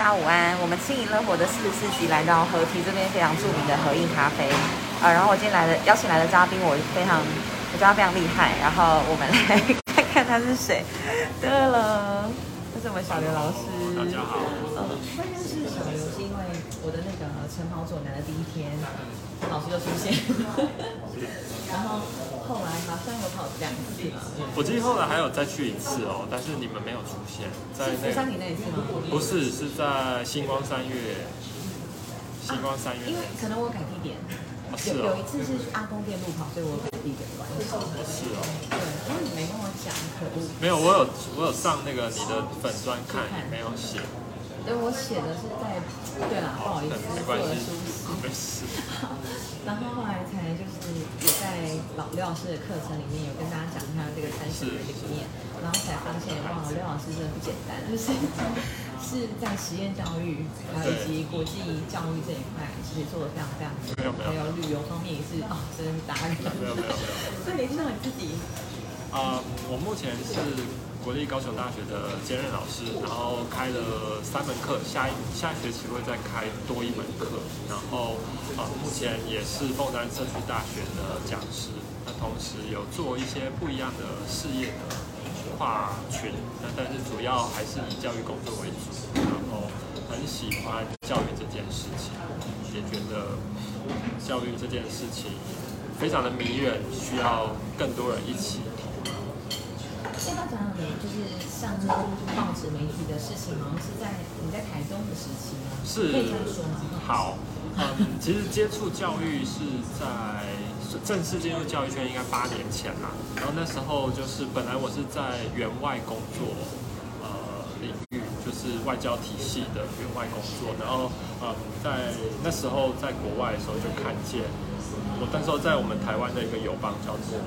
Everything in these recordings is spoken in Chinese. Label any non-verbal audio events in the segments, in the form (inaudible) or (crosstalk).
家午安。我们轻盈乐活的四十四集来到合体这边非常著名的合印咖啡，呃，然后我今天来的邀请来的嘉宾，我非常我觉得他非常厉害，然后我们来 (laughs) 看看他是谁。对了，这是我们小刘老师。大家好。呃，关键是小刘是因为我的那个晨跑走南的第一天，老师就出现，然后后来好像有跑两次嘛。我记得后来还有再去一次哦，但是你们没有出现在那是山里那一次吗？不是，是在星光三月。星光三月因为可能我改地点，哦是哦有有一次是去阿公店路跑，所以我改地点关系。是哦，对，因为你没跟我讲，可恶。没有，我有我有上那个你的粉砖看，你没有写。对，我写的是在，对啦，不好意思，没关系做了疏失。没事。然后后来才就是也在老廖老师的课程里面有跟大家讲一下这个三十的理念，然后才发现哇，廖老师真的不简单，就是 (laughs) 是在实验教育还有以及国际教育这一块，其实做的非常非常没有没有还有旅游方面也是哦，真的是达人。没有没有没有。所以联系到你自己，啊、我目前是国立高雄大学的兼任老师，然后开了三门课，下一下学期会再开多一门课，然后呃，目前也是凤山社区大学的讲师，那同时有做一些不一样的事业的跨群，那但是主要还是以教育工作为主，然后很喜欢教育这件事情，也觉得教育这件事情非常的迷人，需要更多人一起先要讲讲你就是上报纸媒体的事情，好像是在你在台东的时期吗？是可以这样说吗？好，嗯，其实接触教育是在正式进入教育圈应该八年前啦。然后那时候就是本来我是在员外工作，呃，领域就是外交体系的员外工作。然后，嗯，在那时候在国外的时候就看见，我那时候在我们台湾的一个友邦叫做。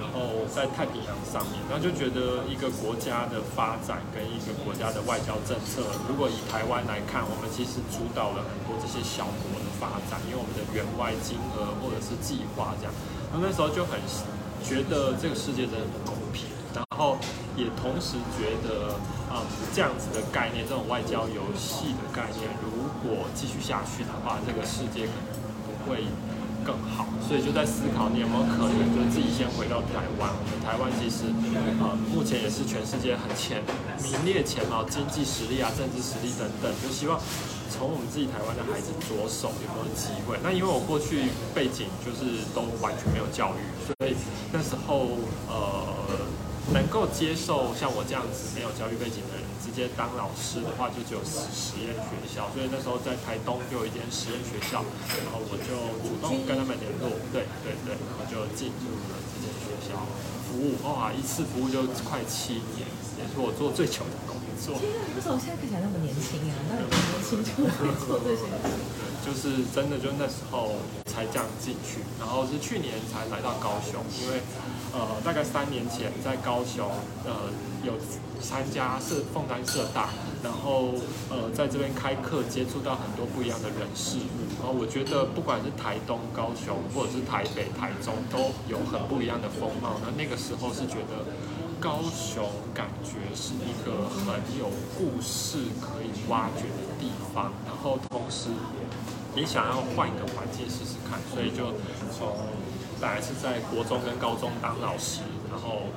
然后在太平洋上面，然后就觉得一个国家的发展跟一个国家的外交政策，如果以台湾来看，我们其实主导了很多这些小国的发展，因为我们的援外金额或者是计划这样。然后那时候就很觉得这个世界真的不公平，然后也同时觉得，嗯，这样子的概念，这种外交游戏的概念，如果继续下去的话，这个世界可能不会。更好，所以就在思考你有没有可能，就自己先回到台湾。我们台湾其实，呃，目前也是全世界很前名列前茅，经济实力啊、政治实力等等，就希望从我们自己台湾的孩子着手，有没有机会？那因为我过去背景就是都完全没有教育，所以那时候呃，能够接受像我这样子没有教育背景的人。直接当老师的话，就只有实验学校，所以那时候在台东就有一间实验学校，然后我就主动跟他们联络，对对对，然后就进入了这间学校服务，哇，一次服务就快七年，也是我做最久的工作。天啊，为什么现在看起来那么年轻啊？那你年轻就会做这些？就是真的，就那时候才这样进去，然后是去年才来到高雄，因为呃，大概三年前在高雄呃有参加社凤山社大，然后呃在这边开课，接触到很多不一样的人事物，然后我觉得不管是台东、高雄，或者是台北、台中，都有很不一样的风貌。那那个时候是觉得高雄感觉是一个很有故事可以挖掘的地方，然后同时。也想要换一个环境试试看，所以就从来是在国中跟高中当老师，然后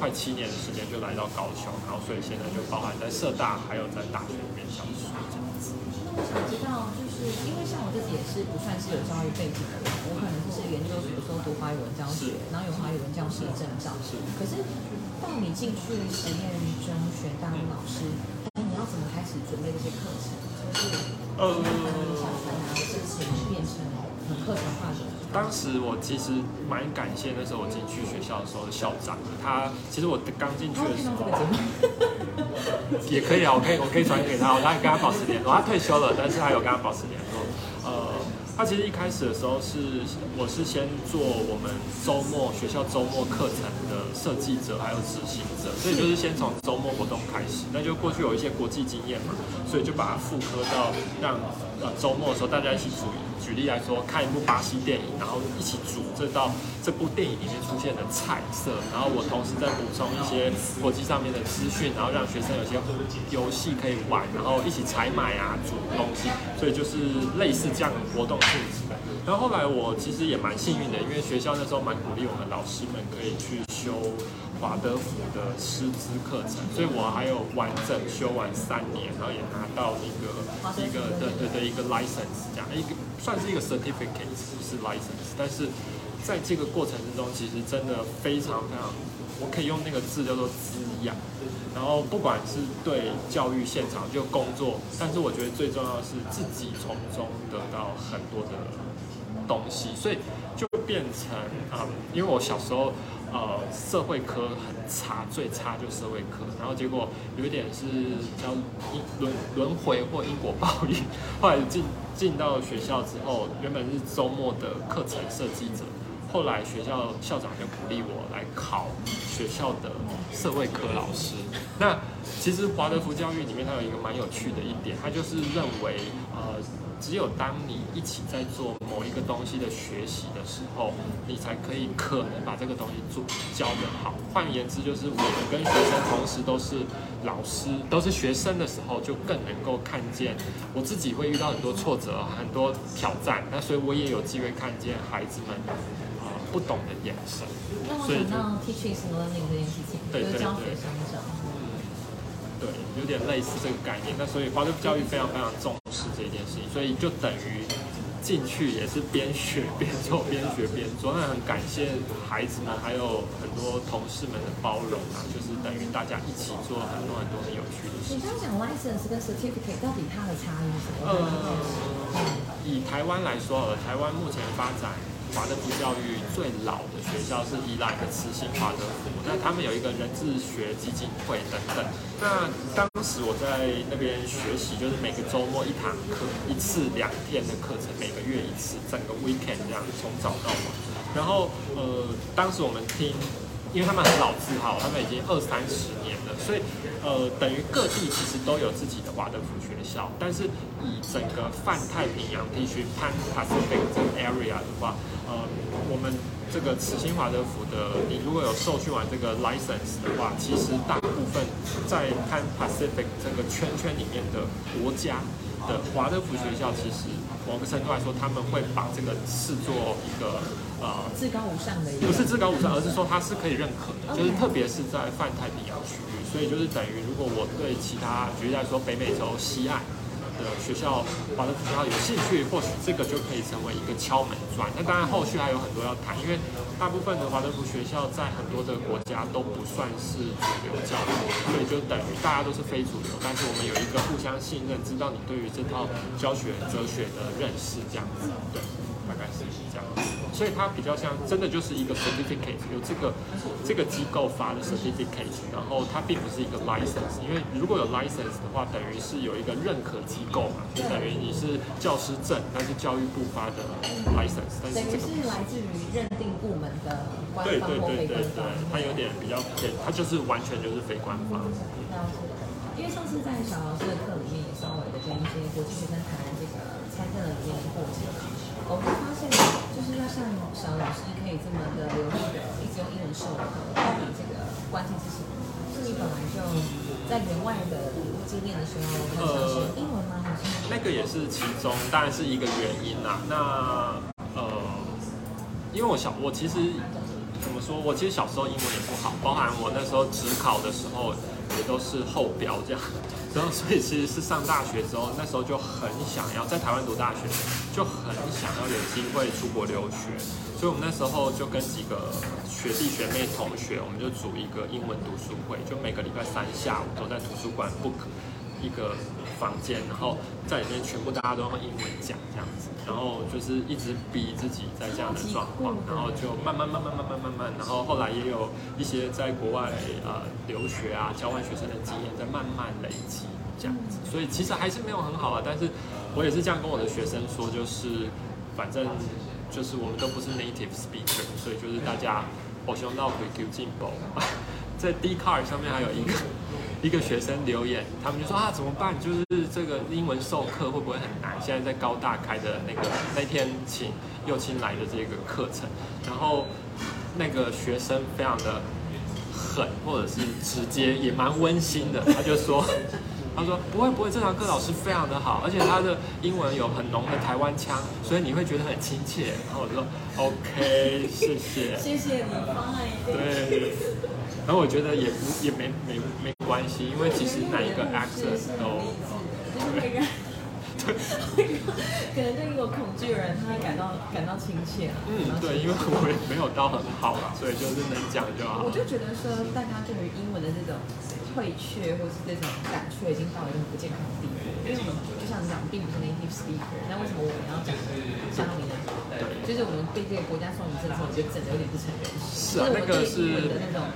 快七年的时间就来到高雄，然后所以现在就包含在社大，还有在大学里面教书这样子。那我想知道，就是因为像我自己也是不算是有教育背景的人，我可能就是研究所的时候读华语文教学，然后有华语文教师的证照。是可是到你进去实验中学当老师，哎，你要怎么开始准备这些课程？就是呃，你想把哪个事情变成很课程化的？当时我其实蛮感谢那时候我进去学校的时候的校长，他其实我刚进去的时候。也可以啊，我可以我可以传给他，我还跟他保持联络。他退休了，但是还有跟他保持联络。呃，他其实一开始的时候是，我是先做我们周末学校周末课程的设计者，还有执行者，所以就是先从周末活动开始。那就过去有一些国际经验嘛，所以就把它复刻到让呃周末的时候大家一起煮。举例来说，看一部巴西电影，然后一起煮这道这部电影里面出现的菜色，然后我同时再补充一些国际上面的资讯，然后让学生有些游戏可以玩，然后一起采买啊，煮东西，所以就是类似这样的活动性质。然后后来我其实也蛮幸运的，因为学校那时候蛮鼓励我们老师们可以去修华德福的师资课程，所以我还有完整修完三年，然后也拿到一个一个的的的一个 license，这样一个算是一个 certificate，不是 license。但是在这个过程之中，其实真的非常非常，我可以用那个字叫做滋养。然后不管是对教育现场就工作，但是我觉得最重要的是自己从中得到很多的。东西，所以就变成啊，因为我小时候呃社会科很差，最差就社会科，然后结果有一点是叫轮轮回或因果报应，后来进进到学校之后，原本是周末的课程设计者，后来学校校长就鼓励我来考学校的社会科老师。那其实华德福教育里面它有一个蛮有趣的一点，它就是认为呃。只有当你一起在做某一个东西的学习的时候，你才可以可能把这个东西做教得好。换言之，就是我们跟学生同时都是老师，都是学生的时候，就更能够看见我自己会遇到很多挫折、很多挑战。那所以我也有机会看见孩子们啊不懂的眼神。那我想到 teaching learning 这件事情，就是教学生长。对，有点类似这个概念。那所以华德福教育非常非常重视这件事情，所以就等于进去也是边学边做，边学边做。那很感谢孩子们还有很多同事们的包容啊，就是等于大家一起做很多很多很有趣的事情。你刚刚讲 license 跟 certificate 到底它的差异是什么？呃，以台湾来说，台湾目前发展。华德福教育最老的学校是依赖的慈心华德福，那他们有一个人智学基金会等等。那当时我在那边学习，就是每个周末一堂课，一次两天的课程，每个月一次，整个 weekend 这样从早到晚。然后呃，当时我们听，因为他们很老字号，他们已经二三十年了，所以呃，等于各地其实都有自己的华德福学校，但是以整个泛太平洋地区 Pan Pacific 这个 area 的话。呃，我们这个慈心华德福的，你如果有受训完这个 license 的话，其实大部分在 Pan Pacific 这个圈圈里面的国家的华德福学校，其实某个程度来说，他们会把这个视作一个呃至高无上的，不是至高无上，而是说它是可以认可的，就是特别是在泛太平洋区域，所以就是等于如果我对其他举例来说，北美洲西岸。的学校，华德福学校有兴趣，或许这个就可以成为一个敲门砖。那当然后续还有很多要谈，因为大部分的华德福学校在很多的国家都不算是主流教育，所以就等于大家都是非主流。但是我们有一个互相信任，知道你对于这套教学哲学的认识，这样子，对，所以它比较像，真的就是一个 certificate，有这个这个机构发的 certificate，然后它并不是一个 license，因为如果有 license 的话，等于是有一个认可机构嘛，就等于你是教师证，但是教育部发的 license，但是这个是来自于认定部门的官方或非官方，它有点比较偏，它就是完全就是非官方。因为上次在小老师的课里面也稍微的跟一些国际学生谈这个参政的理念过程，我们发现。就要像小老师可以这么的流利的一直用英文授课，到底这个关键是什么？是你本来就在员外的经验的时候很常学英文吗？还是那个也是其中，当然是一个原因啦。那呃，因为我小我其实怎么说？我其实小时候英文也不好，包含我那时候职考的时候都是后标这样。(laughs) 然后，所以其实是上大学之后，那时候就很想要在台湾读大学，就很想要有机会出国留学。所以我们那时候就跟几个学弟学妹同学，我们就组一个英文读书会，就每个礼拜三下午都在图书馆 book 一个房间，然后在里面全部大家都用英文讲这样子，然后就是一直逼自己在这样的状况，然后就慢慢慢慢慢慢慢慢，然后后来也有一些在国外呃留学啊交换学生的经验在慢慢累积。这样子，所以其实还是没有很好啊。但是我也是这样跟我的学生说，就是反反正就是我们都不是 native speaker，所以就是大家我希望到回 Q 进步。在 D card 上面还有一个一个学生留言，他们就说啊怎么办？就是这个英文授课会不会很难？现在在高大开的那个那天请右青来的这个课程，然后那个学生非常的狠，或者是直接，也蛮温馨的。他就说，(laughs) 他说不会不会，这堂课老师非常的好，而且他的英文有很浓的台湾腔，所以你会觉得很亲切。然后我就说 OK，谢谢。谢谢你，fine。对，然后我觉得也不也没没没关系，因为其实哪一个 accent 都可能对于有恐惧的人，他会感到感到亲切啊。嗯对，因为我也没有到很好啦，(laughs) 所以就是能讲就好我。就觉得说，大家对于英文的这种退却或是这种胆怯，已经到了一个很不健康的地步。因为我们就像你讲，并不是 native speaker，那为什么我们要讲相当的对就是我们对这个国家送礼政策，我觉得整的有点不成人形。是啊那个是的那种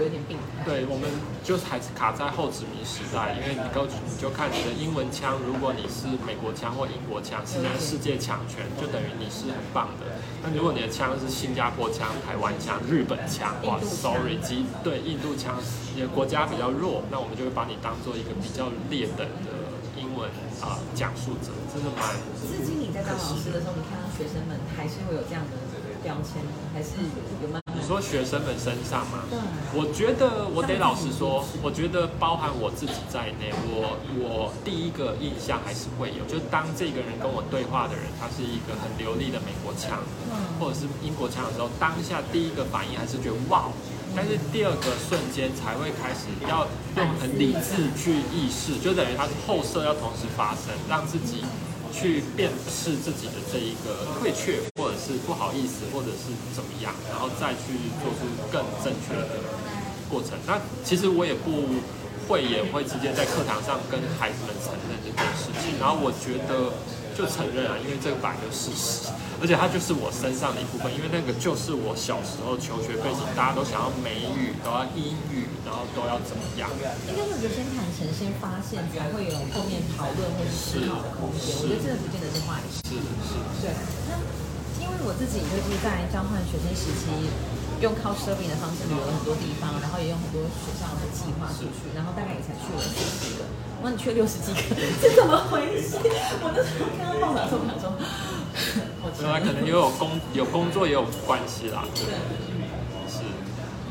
有点病态。对，我们就是还是卡在后殖民时代，因为你够你就看你的英文腔，如果你是美国腔或英国腔，是在世界强权，就等于你是很棒的。那如果你的腔是新加坡腔、台湾腔、日本腔，哇，sorry，及对印度腔，你的国家比较弱，那我们就会把你当做一个比较劣等的英文啊、讲述者，真的蛮至今你在当老师的时候，你看到学生们还是会有这样的标签？还是有慢慢你？说学生们身上吗？对我觉得我得老实说，我觉得包含我自己在内，我我第一个印象还是会有，就是当这个人跟我对话的人，他是一个很流利的美国腔，或者是英国腔的时候，当下第一个反应还是觉得哇，但是第二个瞬间才会开始要用很理智去意识，就等于它是后设要同时发生，让自己去辨识自己的这一个退却，或者是不好意思，或者是怎么样，然后再去做出更正确的过程。那其实我也不会也会直接在课堂上跟孩子们承认这件事情，然后我觉得就承认啊，因为这个本来就是事实，而且它就是我身上的一部分，因为那个就是我小时候求学背景，大家都想要美语，都要英语，然后都要怎么样。应该是我觉得先坦诚、先发现，才会有后面讨论或者思考的空间。我觉得这个不见得是坏事。是是对，那因为我自己就是在交换学生时期，用 couch surfing 的方式旅游了很多地方，然后也用很多学校的计划出去，然后大概也才去了十几个。我说你去了六十几个，(laughs) 是怎么回事？我那时候看到报道的时候，我想说，我 (laughs) 对啊，可能也有工有工作也有关系啦，对，是，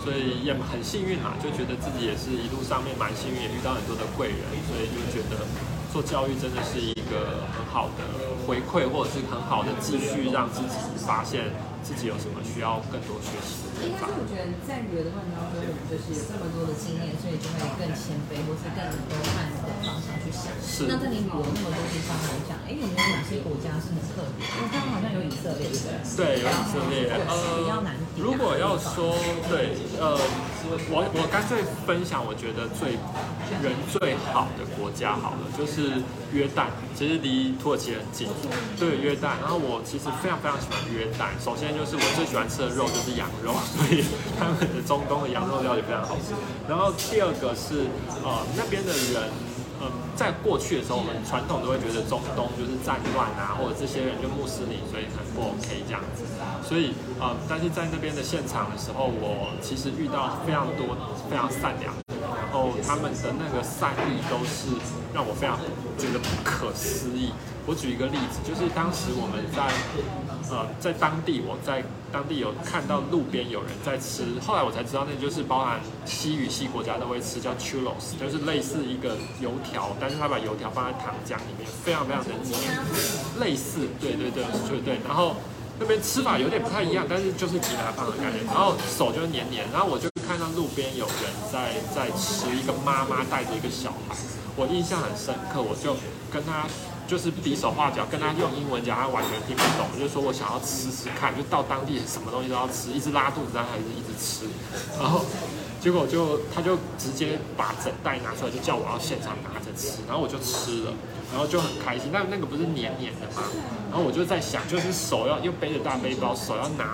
所以也很幸运啦，就觉得自己也是一路上面蛮幸运，也遇到很多的贵人，所以就觉得做教育真的是一个很好的回馈，或者是很好的继续让自己发现自己有什么需要更多学习的地方应该是。我觉得在旅游的过程当中，我们就是有这么多的经验，所以就会更谦卑，或是更能够换一个方向去想。是那在你旅游那么多地方来讲，哎，有没有哪些国家是很特别？因为刚刚好像有以色列，对不对？对，有以色列，呃比较呃难如果要说对，呃，我我干脆分享，我觉得最人最好的国家好了，就是约旦，其实离土耳其很近，对约旦。然后我其实非常非常喜欢约旦，首先就是我最喜欢吃的肉就是羊肉，所以他们的中东的羊肉料理非常好吃。然后第二个是呃那边的人。嗯，在过去的时候，我们传统都会觉得中东就是战乱啊，或者这些人就穆斯林，所以很不 OK 这样子。所以，呃，但是在那边的现场的时候，我其实遇到非常多非常善良，然后他们的那个善意都是让我非常觉得不可思议。我举一个例子，就是当时我们在呃在当地，我在当地有看到路边有人在吃，后来我才知道那就是包含西语系国家都会吃，叫 churros，就是类似一个油条，但是他把油条放在糖浆里面，非常非常的黏，类似，对对对对对，然后。那边吃法有点不太一样，但是就是吉拿棒的感觉，然后手就黏黏，然后我就看到路边有人在在吃，一个妈妈带着一个小孩，我印象很深刻，我就跟他就是比手画脚，跟他用英文讲，他完全听不懂，我就说我想要吃吃看，就到当地什么东西都要吃，一直拉肚子，但还是一直吃，然后结果就他就直接把整袋拿出来，就叫我要现场拿着吃，然后我就吃了，然后就很开心，但那个不是黏黏的吗？然后我就在想，就是手要又背着大背包，手要拿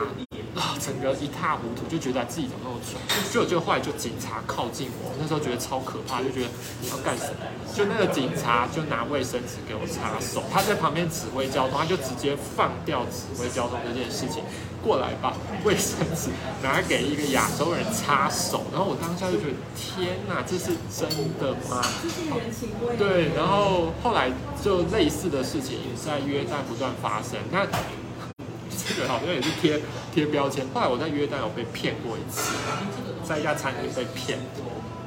啊，整个一塌糊涂，就觉得自己怎么那么蠢。就就后来就警察靠近我，那时候觉得超可怕，就觉得你要干什么？就那个警察就拿卫生纸给我擦手，他在旁边指挥交通，他就直接放掉指挥交通这件事情，过来把卫生纸拿给一个亚洲人擦手。然后我当下就觉得天哪，这是真的吗？对，然后后来就类似的事情在约旦不断发生。那这个好像也是贴贴标签。后来我在约旦有被骗过一次，在一家餐厅被骗，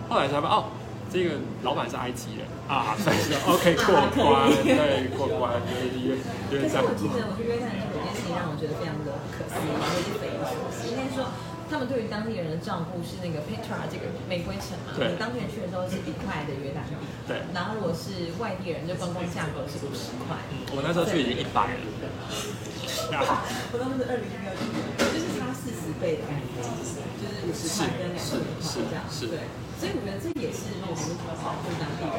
后来才发现哦，这个老板是埃及人啊，所以说 (laughs) OK 过关，对过关就是约约旦。我记得我去约旦的时候，有件事情让我觉得非常的不可思议，也是匪夷所思。应该说。他们对于当地人的照顾是那个 Petra 这个玫瑰城嘛？对。你当地人去的时候是一块的约旦币。对。然后如果是外地人，就观光价格是五十块。我那时候去已经一百了。我当时是二零一六年，就是差四十倍的感觉，就是五十块跟两十块这样。是。对。所以我觉得这也是如何保护当地人。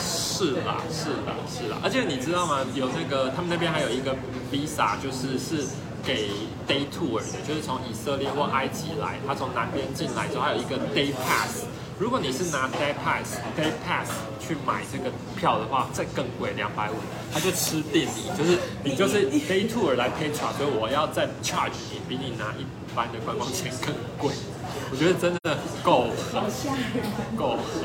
是啦，是啦，是啦。而且你知道吗？有那个他们那边还有一个 visa，就是是。给 day tour 的，就是从以色列或埃及来，他从南边进来之后，还有一个 day pass。如果你是拿 day pass day pass 去买这个票的话，再更贵两百五，他就吃定你，就是你就是 day tour 来 pay charge，所以我要再 charge 你，比你拿一般的观光钱更贵。我觉得真的够狠，够狠。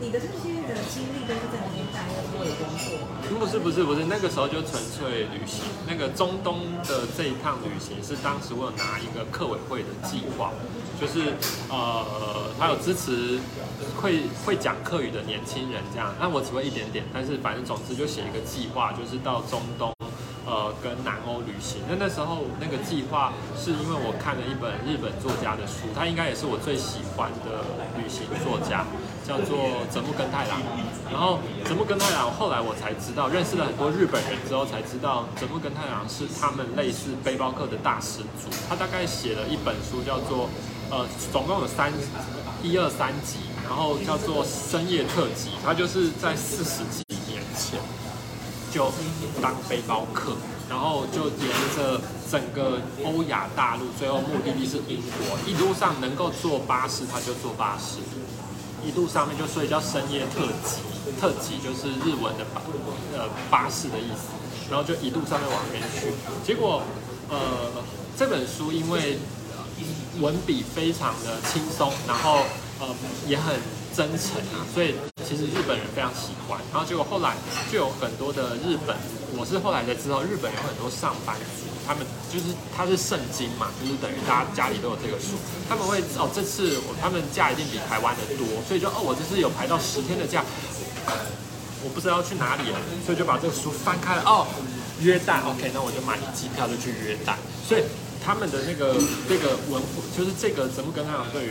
你的这些的经历都是在工作？不是不是不是，那个时候就纯粹旅行。那个中东的这一趟旅行是当时我有拿一个客委会的计划，就是呃，他有支持会会讲客语的年轻人这样。那我只会一点点，但是反正总之就写一个计划，就是到中东。呃，跟南欧旅行，那那时候那个计划是因为我看了一本日本作家的书，他应该也是我最喜欢的旅行作家，叫做泽木根太郎。然后泽木根太郎后来我才知道，认识了很多日本人之后才知道，泽木根太郎是他们类似背包客的大始祖。他大概写了一本书，叫做呃，总共有三一二三集，然后叫做深夜特辑，他就是在四十几年前。就当背包客，然后就沿着整个欧亚大陆，最后目的地是英国，一路上能够坐巴士他就坐巴士，一路上面就所以叫深夜特辑，特辑就是日文的巴呃巴士的意思，然后就一路上面往那边去，结果呃这本书因为文笔非常的轻松，然后呃也很。真诚啊，所以其实日本人非常喜欢。然后结果后来就有很多的日本，我是后来才知道，日本有很多上班族，他们就是他是圣经嘛，就是等于大家家里都有这个书，他们会哦这次我他们假一定比台湾的多，所以就哦我这次有排到十天的假，我不知道要去哪里了，所以就把这个书翻开了哦，约旦 OK，那我就买机票就去约旦，所以。他们的那个这个文，就是这个怎么跟他讲？对于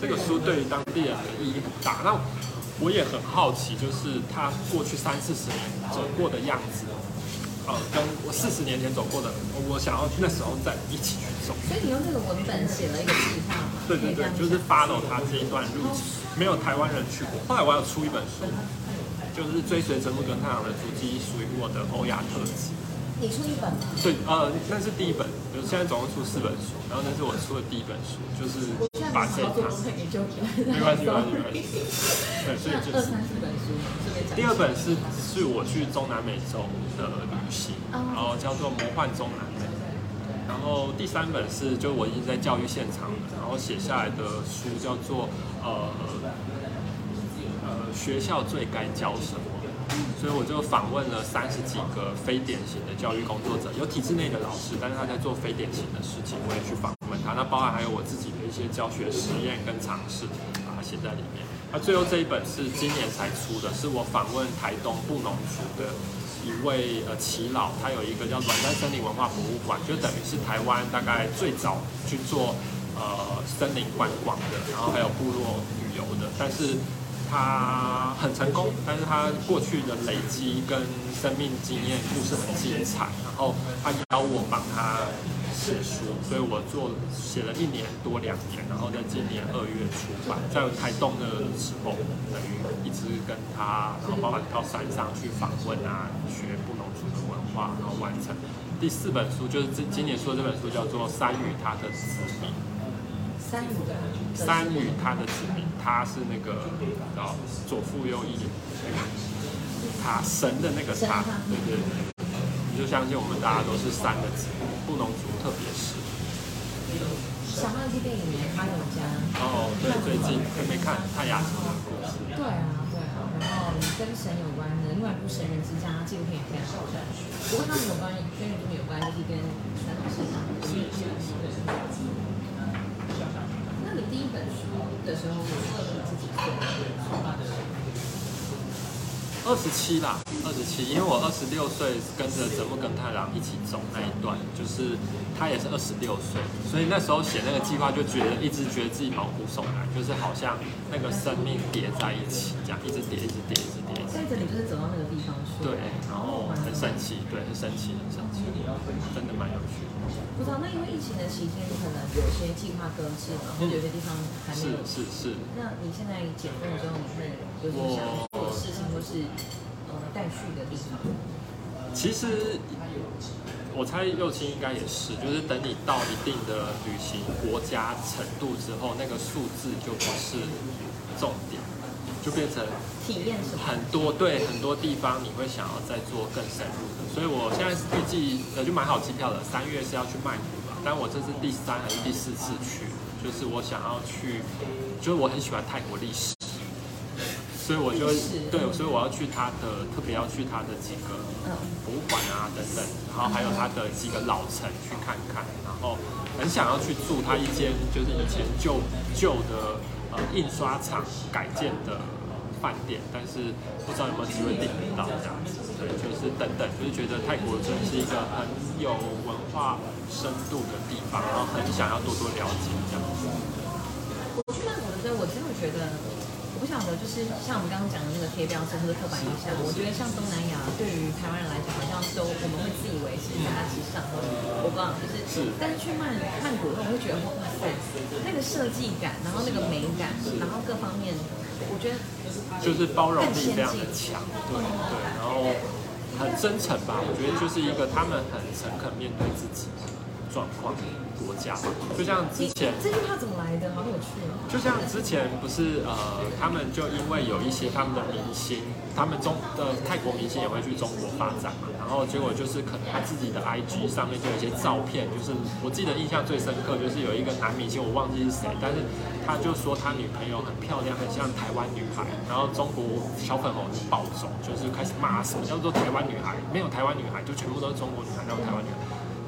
这个书对于当地人的意义很大。那我也很好奇，就是他过去三四十年走过的样子，呃，跟我四十年前走过的，我想要那时候再一起去走。所以你用这个文本写了一个计划吗？对对对，就是 follow 他这一段路程，没有台湾人去过。后来我要出一本书，就是追随泽木跟太阳的足迹，属于我的欧亚特辑。你出一本吗？对，呃，那是第一本，就现在总共出四本书，然后那是我出的第一本书，就是把这一套。没关系，没关系，没关系。(laughs) 对，所以就是。第二本是是我去中南美洲的旅行，然后叫做《魔幻中南美》，然后第三本是就我已经在教育现场了，然后写下来的书叫做呃呃学校最该教什么。所以我就访问了三十几个非典型的教育工作者，有体制内的老师，但是他在做非典型的事情，我也去访问他。那包含还有我自己的一些教学实验跟尝试，把它写在里面。那最后这一本是今年才出的，是我访问台东布农族的一位呃耆老，他有一个叫软山森林文化博物馆，就等于是台湾大概最早去做呃森林观光的，然后还有部落旅游的，但是。他很成功，但是他过去的累积跟生命经验故事很精彩，然后他邀我帮他写书，所以我做写了一年多两年，然后在今年二月出版，在台东的时候，等于一直跟他，然后包含到山上去访问啊，学布农族的文化，然后完成第四本书，就是今今年出的这本书叫做《山与他的子民》。三语的山与他的子民，他是那个哦左腹右翼那个他神的那个他，对对对，你就相信我们大家都是三的子民，布农族特别是。想到一部电影《他有家》，哦，对，最近还没看泰雅族的故事。对啊，对啊，然后跟神有关的另外一部《神人之家》纪录片也非常好看，不过他们有关跟原住民有关，就是跟三岛市场有关系。那你第一本书的时候，我做了自己做，然后画的。二十七啦，二十七，因为我二十六岁跟着泽木跟太郎一起走那一段，就是他也是二十六岁，所以那时候写那个计划就觉得一直觉得自己毛骨悚然，就是好像那个生命叠在一起，这样一直叠，一直叠，一直叠。在这里就是走到那个地方去。对，然后很神奇，对，很神奇，很神奇，真的蛮有趣。不知道，那因为疫情的期间，可能有些计划搁置嘛，或者有些地方还没有。是是是。那你现在解封之后，你会有什么想事情，或是呃待续的地方？其实我猜右青应该也是，就是等你到一定的旅行国家程度之后，那个数字就不是重点，就变成体验什么？很多对很多地方你会想要再做更深入的，所以我现在预计呃就买好机票了，三月是要去曼谷嘛，但我这是第三还是第四次去，就是我想要去，就是我很喜欢泰国历史。所以我就对，所以我要去他的，特别要去他的几个博物馆啊等等，然后还有他的几个老城去看看，然后很想要去住他一间就是以前旧旧的呃印刷厂改建的饭店，但是不知道有没有机会订得到这样子，对，就是等等，就是觉得泰国真的是一个很有文化深度的地方，然后很想要多多了解这样子。我去曼谷的时候，我真的觉得。不晓得，就是像我们刚刚讲的那个贴标签或者刻板印象，我觉得像东南亚对于台湾人来讲，好像都我们会自以为是大时尚，我不知道，就是，但是去曼曼谷，我会觉得哇塞，那个设计感，然后那个美感，然后各方面，我觉得就是包容力非常的强，对对，然后很真诚吧，我觉得就是一个他们很诚恳面对自己。状况国家嘛，就像之前这句话怎么来的？好有趣哦！就像之前不是呃，他们就因为有一些他们的明星，他们中的泰国明星也会去中国发展嘛，然后结果就是可能他自己的 IG 上面就有一些照片，就是我记得印象最深刻就是有一个男明星，我忘记是谁，但是他就说他女朋友很漂亮，很像台湾女孩，然后中国小粉红就暴走，就是开始骂什么叫做台湾女孩，没有台湾女孩，就全部都是中国女孩，没有台湾女孩。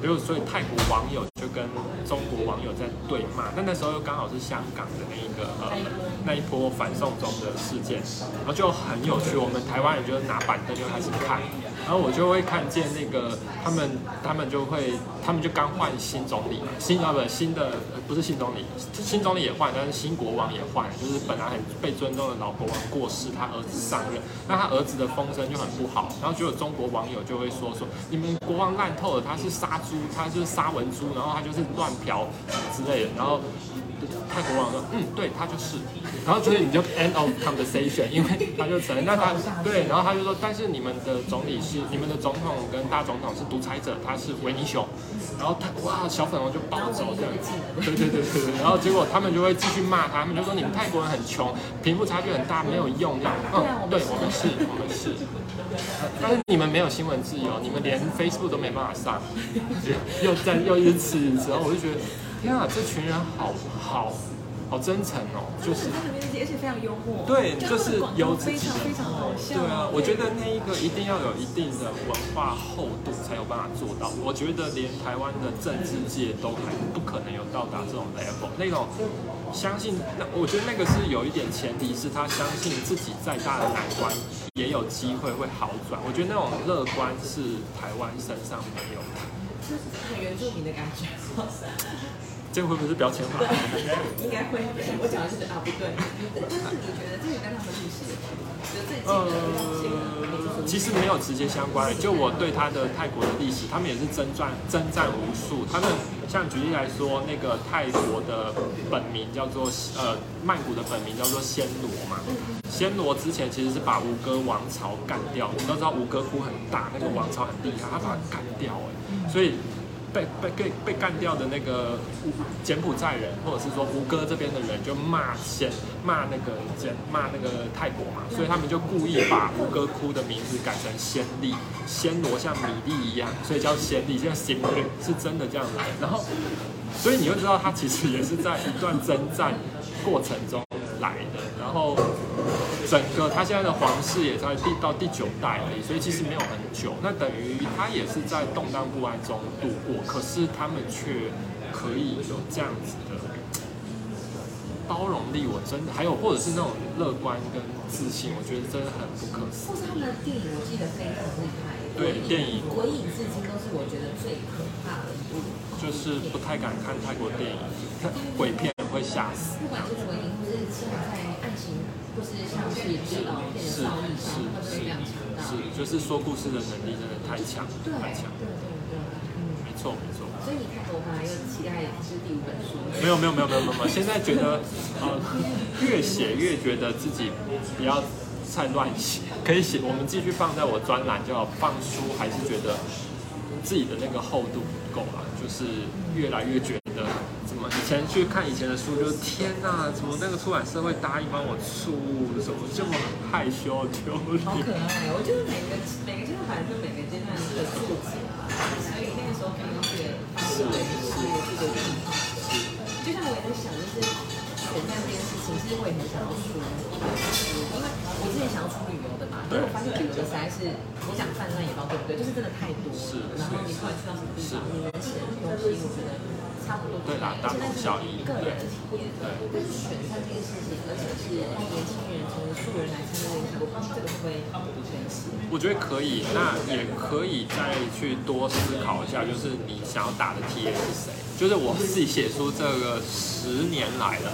就所以泰国网友就跟中国网友在对骂，但那时候又刚好是香港的那一个呃那一波反送中的事件，然后就很有趣，我们台湾人就拿板凳就开始看。然后我就会看见那个他们，他们就会，他们就刚换新总理，新啊不新的不是新总理，新总理也换，但是新国王也换，就是本来很被尊重的老国王过世，他儿子上任，那他儿子的风声就很不好，然后就有中国网友就会说说你们国王烂透了，他是杀猪，他就是杀文猪，然后他就是乱嫖之类的，然后。泰国网说，嗯，对他就是，然后所以你就 end of conversation，因为他就承认，那他对，然后他就说，但是你们的总理是你们的总统跟大总统是独裁者，他是维尼熊，然后他哇，小粉红就暴走这样，对对对对对，然后结果他们就会继续骂他们，就说你们泰国人很穷，贫富差距很大，没有用这样，嗯，对我们是，我们是，但是你们没有新闻自由，你们连 Facebook 都没办法上，又在又一次然后，我就觉得。天啊，这群人好好好真诚哦，就是而且非常幽默，对，就是有非常非常好笑。对啊，我觉得那一个一定要有一定的文化厚度才有办法做到。我觉得连台湾的政治界都还不可能有到达这种 level，那种相信那我觉得那个是有一点前提是他相信自己再大的难关也有机会会好转。我觉得那种乐观是台湾身上没有的，就是很原住民的感觉。这样会不会是标签化？应该会。我讲的是啊，不对。但是你觉得这个跟他们历史，就最近呃，其实没有直接相关。就我对他的泰国的历史，他们也是征战征战无数。他们像举例来说，那个泰国的本名叫做呃曼谷的本名叫做暹罗嘛。暹罗之前其实是把吴哥王朝干掉。你都知道吴哥窟很大，那个王朝很厉害，他把它干掉哎，所以。被被被被干掉的那个柬埔寨人，或者是说吴哥这边的人，就骂先骂那个柬骂那个泰国嘛，所以他们就故意把吴哥窟的名字改成暹粒，暹罗像米粒一样，所以叫暹粒，现在暹粒是真的这样来。然后，所以你会知道，他其实也是在一段征战过程中来的。然后。整个他现在的皇室也在第到第九代而已，所以其实没有很久。那等于他也是在动荡不安中度过，可是他们却可以有这样子的包容力，我真的还有或者是那种乐观跟自信，我觉得真的很不可思议。或是他们的电影，我记得非常厉害。对电影，鬼影至今都是我觉得最可怕的一部。就是不太敢看泰国电影，鬼片会吓死。不管是鬼影，或是现在爱情。不是像是是呃，是是是是，就是说故事的能力真的太强，太强，对对对，嗯，没错没错。所以你看我本来又期待是第五本书。没有没有没有没有没有，现在觉得呃，越写越觉得自己不要太乱写，可以写，我们继续放在我专栏就好。放书还是觉得自己的那个厚度不够啊，就是越来越觉以前去看以前的书，就天哪，怎么那个出版社会答应帮我出？怎么这么害羞丢脸？好可爱！我觉得每个每个阶段反正就每个阶段的作者啊，所以那个时候可能会是是是这个地方。就像我也在想，就是选战这件事情，其实我也很想要出，因为我之前想要出旅游的嘛，但我发现旅游的实在是你讲泛滥也包对不对？就是真的太多了，然后你突然去到什么地方，你能写的东西，我觉得。差不多对啦，大同小异。个人体验，对，但是选上这件事情，而且是年轻人从素人来参加这个，我不知道这个会不会分析。我觉得可以，那也可以再去多思考一下，就是你想要打的 TA 是谁？就是我自己写出这个十年来了，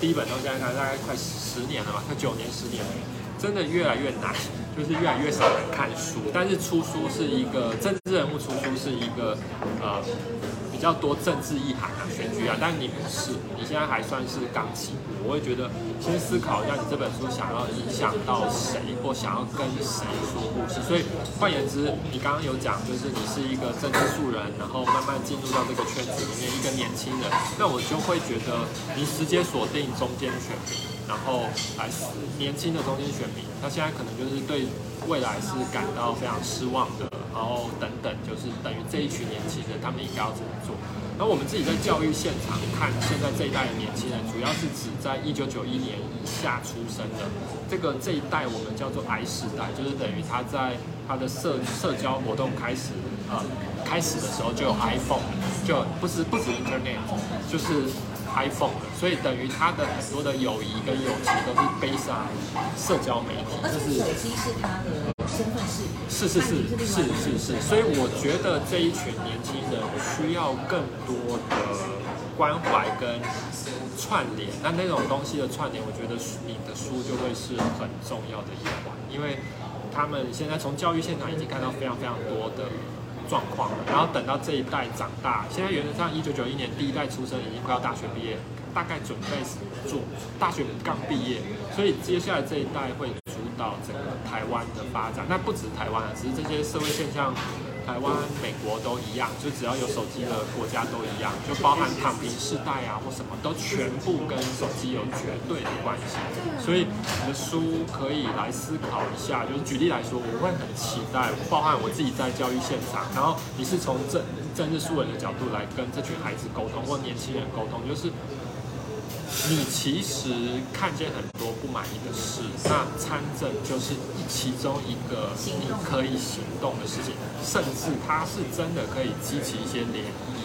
第一本到现在看大概快十年了吧，快九年十年了，真的越来越难，(laughs) 就是越来越少人看书。但是出书是一个政治人物出书是一个呃。比较多政治意涵啊，选举啊，但你不是，你现在还算是刚起步。我会觉得先思考一下，你这本书想要影响到谁，或想要跟谁说故事。所以换言之，你刚刚有讲，就是你是一个政治素人，然后慢慢进入到这个圈子里面，一个年轻人，那我就会觉得你直接锁定中间选民，然后来年轻的中间选民，他现在可能就是对未来是感到非常失望的。然后等等，就是等于这一群年轻人，他们应该要怎么做？那我们自己在教育现场看，现在这一代的年轻人，主要是指在一九九一年以下出生的这个这一代，我们叫做 I 时代，就是等于他在他的社社交活动开始呃开始的时候就有 iPhone，就不是不止 Internet，就是 iPhone 了，所以等于他的很多的友谊跟友情都是背上社交媒体，就是手机是他的身份是。是是是是是是，所以我觉得这一群年轻人需要更多的关怀跟串联。那那种东西的串联，我觉得你的书就会是很重要的一环，因为他们现在从教育现场已经看到非常非常多的状况。然后等到这一代长大，现在原则上一九九一年第一代出生已经快要大学毕业，大概准备做大学刚毕业，所以接下来这一代会。主导整个台湾的发展，那不止台湾啊，只是这些社会现象，台湾、美国都一样，就只要有手机的国家都一样，就包含躺平世代啊或什么，都全部跟手机有绝对的关系。所以你的书可以来思考一下，就是举例来说，我会很期待，包含我自己在教育现场，然后你是从政政治素人的角度来跟这群孩子沟通或年轻人沟通，就是。你其实看见很多不满意的事，那参政就是其中一个你可以行动的事情，甚至它是真的可以激起一些涟漪。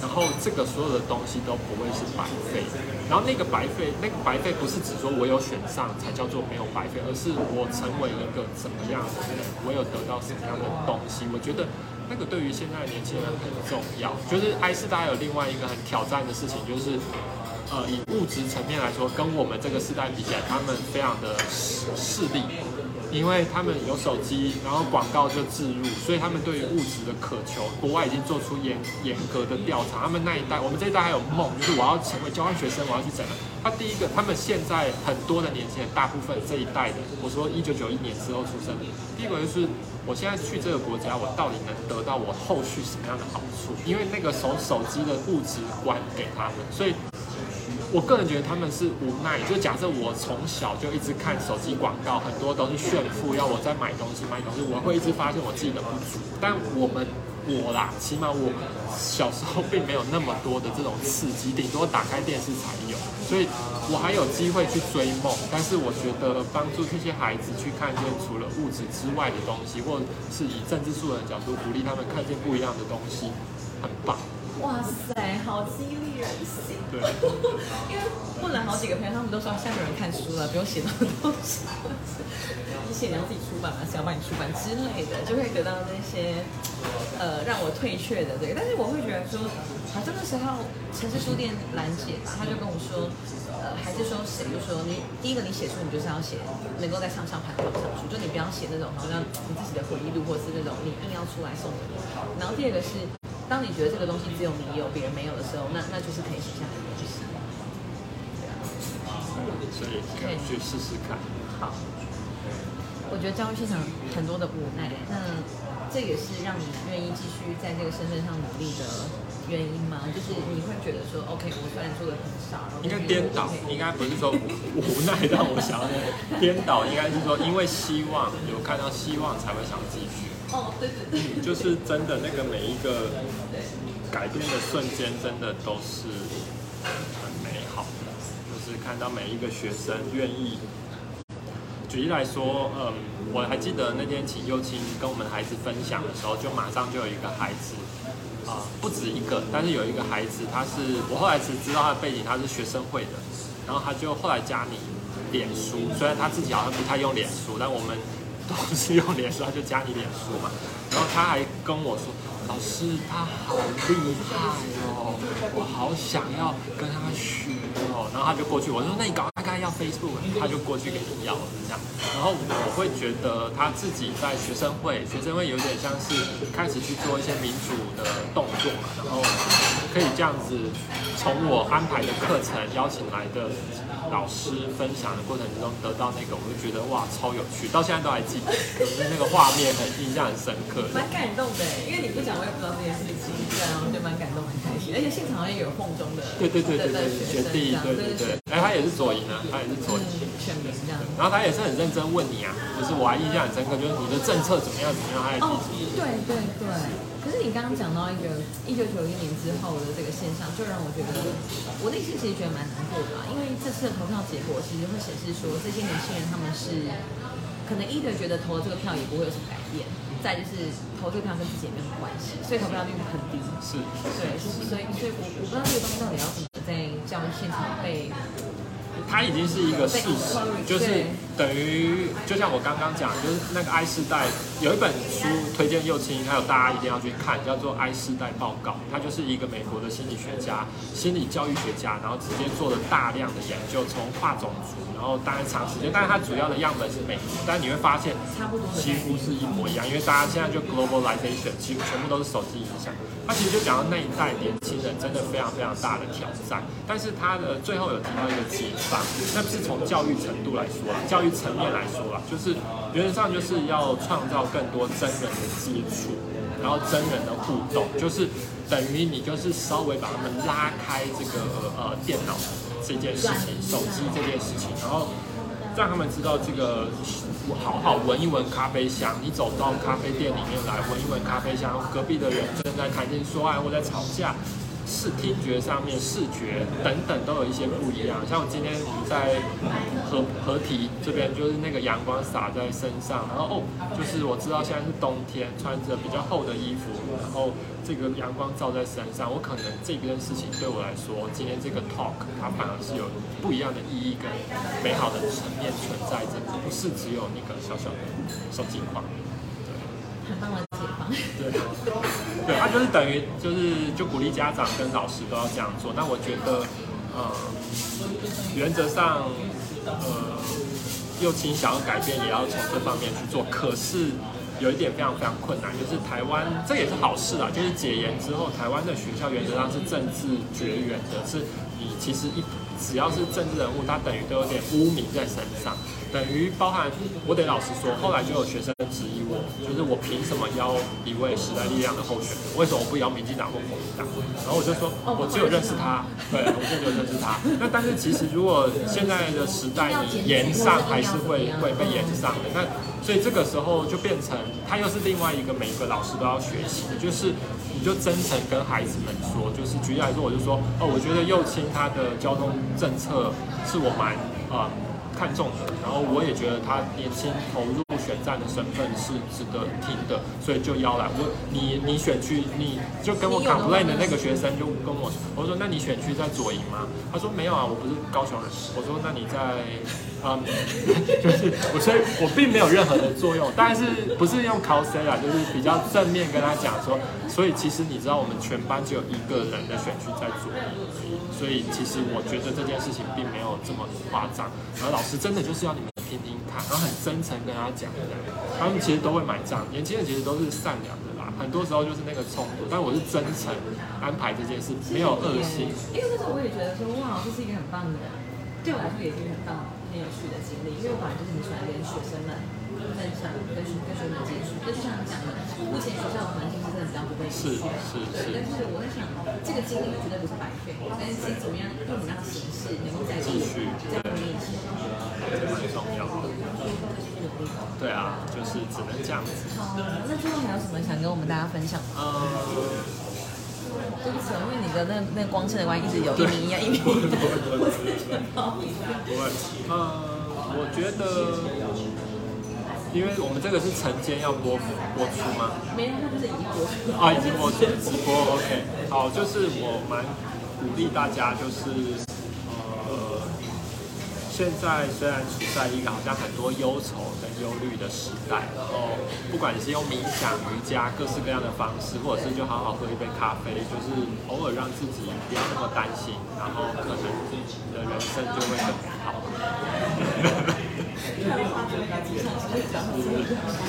然后这个所有的东西都不会是白费，然后那个白费，那个白费不是指说我有选上才叫做没有白费，而是我成为一个怎么样的人，我有得到什么样的东西。我觉得。那个对于现在的年轻人很重要。就是 i 世代有另外一个很挑战的事情，就是呃，以物质层面来说，跟我们这个世代比起来，他们非常的势势利。因为他们有手机，然后广告就置入，所以他们对于物质的渴求，国外已经做出严严格的调查。他们那一代，我们这一代还有梦，就是我要成为交换学生，我要去整了。他第一个，他们现在很多的年轻人，大部分这一代的，我说一九九一年之后出生，第一个就是我现在去这个国家，我到底能得到我后续什么样的好处？因为那个手手机的物质观给他们，所以。我个人觉得他们是无奈，就假设我从小就一直看手机广告，很多都是炫富，要我在买东西买东西，我会一直发现我自己的不足。但我们我啦，起码我小时候并没有那么多的这种刺激，顶多打开电视才有，所以我还有机会去追梦。但是我觉得帮助这些孩子去看见除了物质之外的东西，或是以政治素人的角度鼓励他们看见不一样的东西，很棒。哇塞，好激励因为问了好几个朋友，他们都说现在有人看书了，不用写那么多书，你写你要自己出版吗？谁要帮你出版之类的，就会得到那些呃让我退却的这个。但是我会觉得说，好像那时候城市书店兰姐吧，她就跟我说，呃，还是说谁就说你第一个你写书，你就是要写能够在上上排行榜上书，就你不要写那种好像你自己的回忆录，或者是那种你硬要出来送的。然后第二个是。当你觉得这个东西只有你有，别人没有的时候，那那就是可以写下来的东西。对啊，所以可以去试试看。好，我觉得教育现场很多的无奈，那这也是让你愿意继续在这个身份上努力的原因吗？就是你会觉得说，OK，我虽然做的很少，应该颠倒，应该不是说无奈让我想要颠倒，应该是说因为希望有看到希望才会想继续。哦，对对对，就是真的那个每一个改变的瞬间，真的都是很美好的。就是看到每一个学生愿意，举例来说，嗯，我还记得那天请幼青跟我们孩子分享的时候，就马上就有一个孩子，啊，不止一个，但是有一个孩子，他是我后来只知道他的背景，他是学生会的，然后他就后来加你脸书，虽然他自己好像不太用脸书，但我们。老师用脸书，他就加你脸书嘛。然后他还跟我说：“老师，他好厉害哦，我好想要跟他学哦。”然后他就过去，我说：“那你搞他要 Facebook。”他就过去给你要了这样。然后我会觉得他自己在学生会，学生会有点像是开始去做一些民主的动作嘛。然后可以这样子从我安排的课程邀请来的。老师分享的过程之中得到那个，我就觉得哇，超有趣，到现在都还记得，就是那个画面很印象很深刻。蛮感动的，因为你不讲我也不知道这件事情，对啊，我就蛮感而且现场好像也有凤中的，对对对对对，学弟，对对对，哎，他也是左营啊，他也是左营，选民这样。然后他也是很认真问你啊，就是我还印象很深刻，就是你的政策怎么样怎么样，他也哦，对对对。可是你刚刚讲到一个一九九一年之后的这个现象，就让我觉得我内心其实觉得蛮难过的，因为这次的投票结果其实会显示说，这些年轻人他们是可能一的觉得投了这个票也不会有什么改变，再就是投这个票跟自己也没有关系，所以投票率很低。是，对，所以所以我我不知道这个东西到底要怎么在教育现场被。它已经是一个事实，就是等于就像我刚刚讲，就是那个 I 世代有一本书推荐幼青，还有大家一定要去看，叫做《I 世代报告》，它就是一个美国的心理学家、心理教育学家，然后直接做了大量的研究，从跨种族，然后当然长时间，但是它主要的样本是美国，但你会发现差不多几乎是一模一样，因为大家现在就 globalization，几乎全部都是手机影响。他其实就讲到那一代年轻人真的非常非常大的挑战，但是他的最后有提到一个解放，那不是从教育程度来说啊，教育层面来说啊，就是原则上就是要创造更多真人的接触，然后真人的互动，就是等于你就是稍微把他们拉开这个呃电脑这件事情、手机这件事情，然后。让他们知道这个，好好闻一闻咖啡香。你走到咖啡店里面来，闻一闻咖啡香，隔壁的人正在谈情说爱或在吵架。视听觉上面，视觉等等都有一些不一样。像我今天我们在合合体这边，就是那个阳光洒在身上，然后哦，就是我知道现在是冬天，穿着比较厚的衣服，然后这个阳光照在身上，我可能这边事情对我来说，今天这个 talk 它反而是有不一样的意义跟美好的层面存在着，不是只有那个小小的手机框。很棒的解放。(laughs) (laughs) 对，对，他就是等于就是就鼓励家长跟老师都要这样做。那我觉得，呃，原则上，呃，幼青想要改变，也要从这方面去做。可是有一点非常非常困难，就是台湾这也是好事啊，就是解严之后，台湾的学校原则上是政治绝缘的，是你其实一只要是政治人物，他等于都有点污名在身上。等于包含，我得老实说，后来就有学生质疑我，就是我凭什么邀一位时代力量的候选人？为什么我不邀民进党或国民党？然后我就说，我只有认识他，对，我就只有认识他。(laughs) 那但是其实如果现在的时代你言上还是会会被言上的，那所以这个时候就变成，他又是另外一个每一个老师都要学习的，就是你就真诚跟孩子们说，就是举例来说，我就说，哦，我觉得右青他的交通政策是我蛮啊。看重的，然后我也觉得他年轻投入选战的身份是值得听的，所以就邀来我。你你选区，你就跟我 complain 的那个学生就跟我说，我说那你选区在左营吗？他说没有啊，我不是高雄人。我说那你在，嗯，(laughs) 就是我所以我并没有任何的作用，但是不是用 call say 啊，就是比较正面跟他讲说，所以其实你知道我们全班只有一个人的选区在左营。所以其实我觉得这件事情并没有这么夸张，而老师真的就是要你们听听看，然后很真诚跟他讲的，他们其实都会买账。年轻人其实都是善良的啦，很多时候就是那个冲突，但我是真诚安排这件事，没有恶心。因为那时候我也觉得说，哇，这是一个很棒的，对我来说也是一个很棒、很有趣的经历，因为我本来就是很喜欢跟学生们。分享跟跟学生接触，那就像你讲的，目前学校的环境是真的比较不被是是是。但是我在想，这个经历绝对不是白费，但是怎么样用怎么样的形式能够再继续再努力一些，这蛮重要的。对啊，就是只能这样子。好，那最后还有什么想跟我们大家分享？嗯，对不起，因为你的那那光线的关系，一直有一米一啊，一米一。不会，嗯，我觉得。因为我们这个是晨间要播播出吗？没有，那就是已经播出。啊，已经播出直播，OK。好，就是我蛮鼓励大家，就是呃，现在虽然处在一个好像很多忧愁跟忧虑的时代，然后不管你是用冥想、瑜伽各式各样的方式，或者是就好好喝一杯咖啡，就是偶尔让自己不要那么担心，然后可能自己的人生就会更好。(laughs)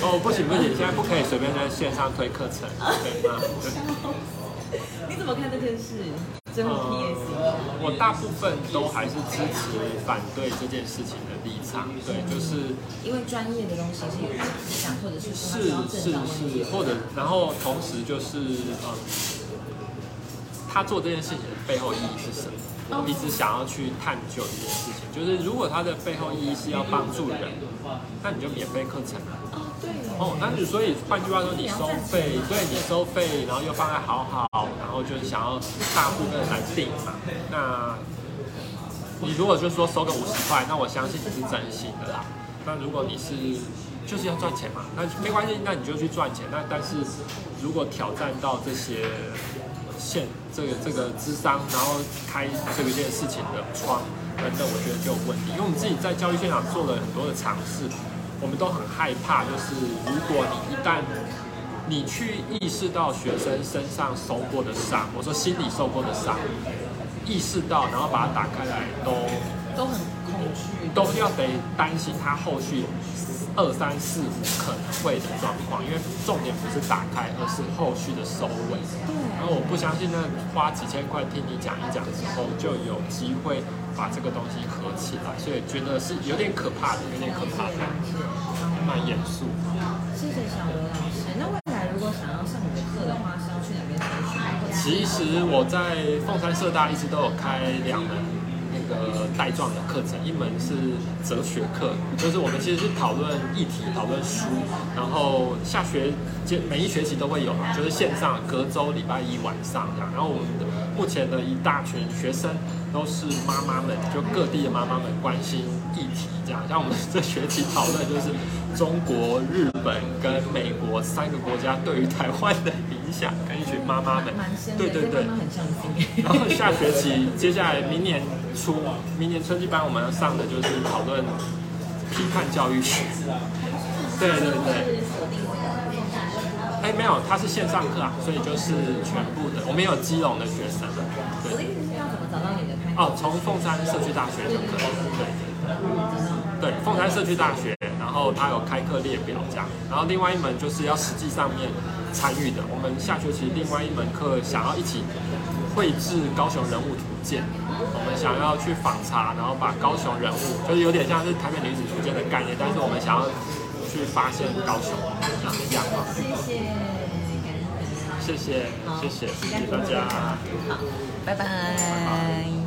哦，不行不行，现在不可以随便在线上推课程，对吗？(laughs) 你怎么看这件事？真的 PS？我大部分都还是支持反对这件事情的立场，对，就是因为专业的东西是有影响，或者是是是是，或者然后同时就是嗯，他做这件事情的背后意义是什么？我一直想要去探究一件事情，就是如果它的背后意义是要帮助人，那你就免费课程了。哦，对。哦，那你所以换句话说，你收费，对你收费，然后又放在好好，然后就是想要大部分来定嘛。那你如果就说收个五十块，那我相信你是真心的啦。那如果你是就是要赚钱嘛，那没关系，那你就去赚钱。那但是如果挑战到这些。现这个这个智商，然后开这个件事情的窗等等，我觉得就有问题。因为我们自己在教育现场做了很多的尝试，我们都很害怕，就是如果你一旦你去意识到学生身上受过的伤，我说心理受过的伤，意识到，然后把它打开来，都都很恐惧，都要得担心他后续。二三四五可能会的状况，因为重点不是打开，而是后续的收尾。然后我不相信，那花几千块听你讲一讲之后，就有机会把这个东西合起来，所以觉得是有点可怕的，有点可怕的，蛮严肃。谢谢小罗老师。那未来如果想要上你的课的话，是要去哪边？其实我在凤山社大一直都有开两门。呃，带状的课程，一门是哲学课，就是我们其实是讨论议题、讨论书，然后下学每一学期都会有嘛，就是线上隔周礼拜一晚上这样。然后我们目前的一大群学生都是妈妈们，就各地的妈妈们关心议题这样。像我们这学期讨论就是中国、日本跟美国三个国家对于台湾的影响，跟一群妈妈们，对对对，然后下学期接下来明年。初明年春季班我们要上的就是讨论批判教育学，对对对。哎，没有，他是线上课啊，所以就是全部的，我们也有基隆的学生。我的意思是要怎么找到你的哦，从凤山社区大学就可以。对对，凤山社区大学，然后它有开课列表这样。然后另外一门就是要实际上面参与的，我们下学期另外一门课想要一起绘制高雄人物图鉴，我们想要去访查，然后把高雄人物，就是有点像是台北女子图鉴的概念，但是我们想要去发现高雄一样。谢谢，感恩。谢谢，谢谢，谢谢大家。好，拜拜。